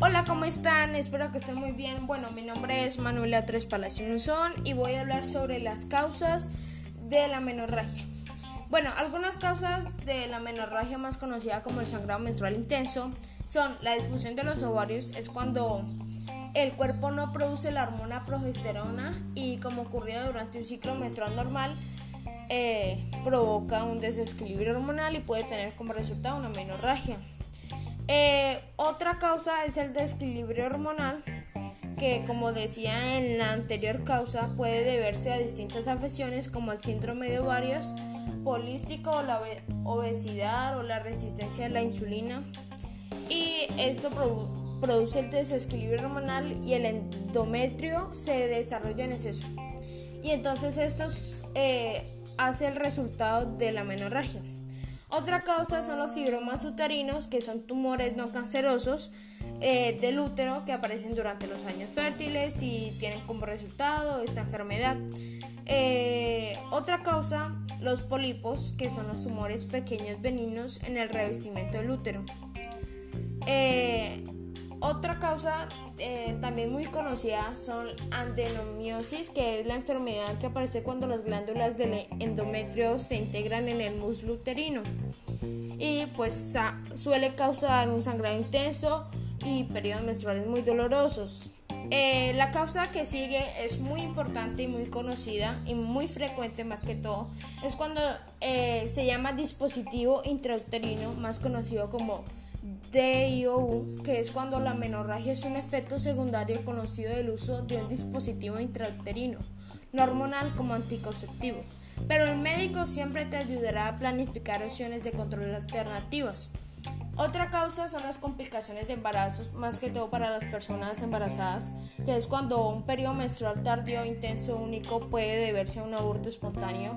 Hola, ¿cómo están? Espero que estén muy bien. Bueno, mi nombre es Manuela Tres Palacio y voy a hablar sobre las causas de la menorragia. Bueno, algunas causas de la menorragia más conocida como el sangrado menstrual intenso son la disfunción de los ovarios, es cuando el cuerpo no produce la hormona progesterona y como ocurría durante un ciclo menstrual normal, eh, provoca un desequilibrio hormonal y puede tener como resultado una menorragia. Eh, otra causa es el desequilibrio hormonal, que como decía en la anterior causa puede deberse a distintas afecciones como el síndrome de ovarios, polístico la obesidad o la resistencia a la insulina. Y esto produce el desequilibrio hormonal y el endometrio se desarrolla en exceso. Y entonces esto eh, hace el resultado de la menorragia. Otra causa son los fibromas uterinos, que son tumores no cancerosos eh, del útero que aparecen durante los años fértiles y tienen como resultado esta enfermedad. Eh, otra causa, los pólipos, que son los tumores pequeños benignos en el revestimiento del útero. Eh, otra causa eh, también muy conocida son adenomiosis, que es la enfermedad que aparece cuando las glándulas del endometrio se integran en el muslo uterino y pues suele causar un sangrado intenso y periodos menstruales muy dolorosos. Eh, la causa que sigue es muy importante y muy conocida y muy frecuente más que todo. Es cuando eh, se llama dispositivo intrauterino, más conocido como DIOU, que es cuando la menorragia es un efecto secundario conocido del uso de un dispositivo intrauterino, no hormonal como anticonceptivo. Pero el médico siempre te ayudará a planificar opciones de control alternativas. Otra causa son las complicaciones de embarazos, más que todo para las personas embarazadas, que es cuando un periodo menstrual tardío intenso único puede deberse a un aborto espontáneo.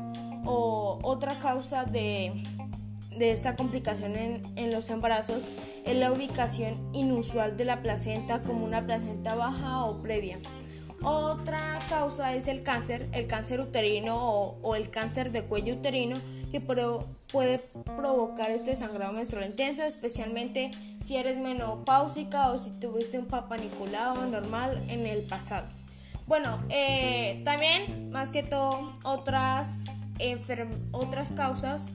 O otra causa de de esta complicación en, los embarazos es la ubicación inusual de la placenta como una placenta baja o previa. Otra causa es el cáncer, el cáncer uterino o, el cáncer de cuello uterino que puede provocar este sangrado menstrual intenso, especialmente si eres menopáusica o si tuviste un papaniculado normal en el pasado. Bueno, eh, también más que todo otras, otras causas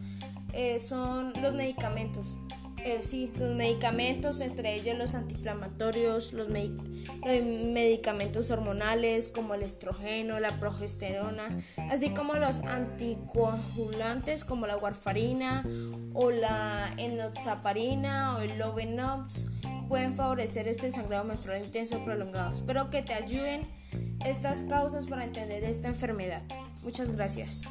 eh, son los medicamentos. Eh, sí, los medicamentos, entre ellos los antiinflamatorios, los, medicamentos hormonales como el estrogeno, la progesterona, así como los anticoagulantes como la warfarina o la enoxaparina o el lovenox pueden favorecer este sangrado menstrual intenso prolongado. Espero que te ayuden estas causas para entender esta enfermedad. Muchas gracias.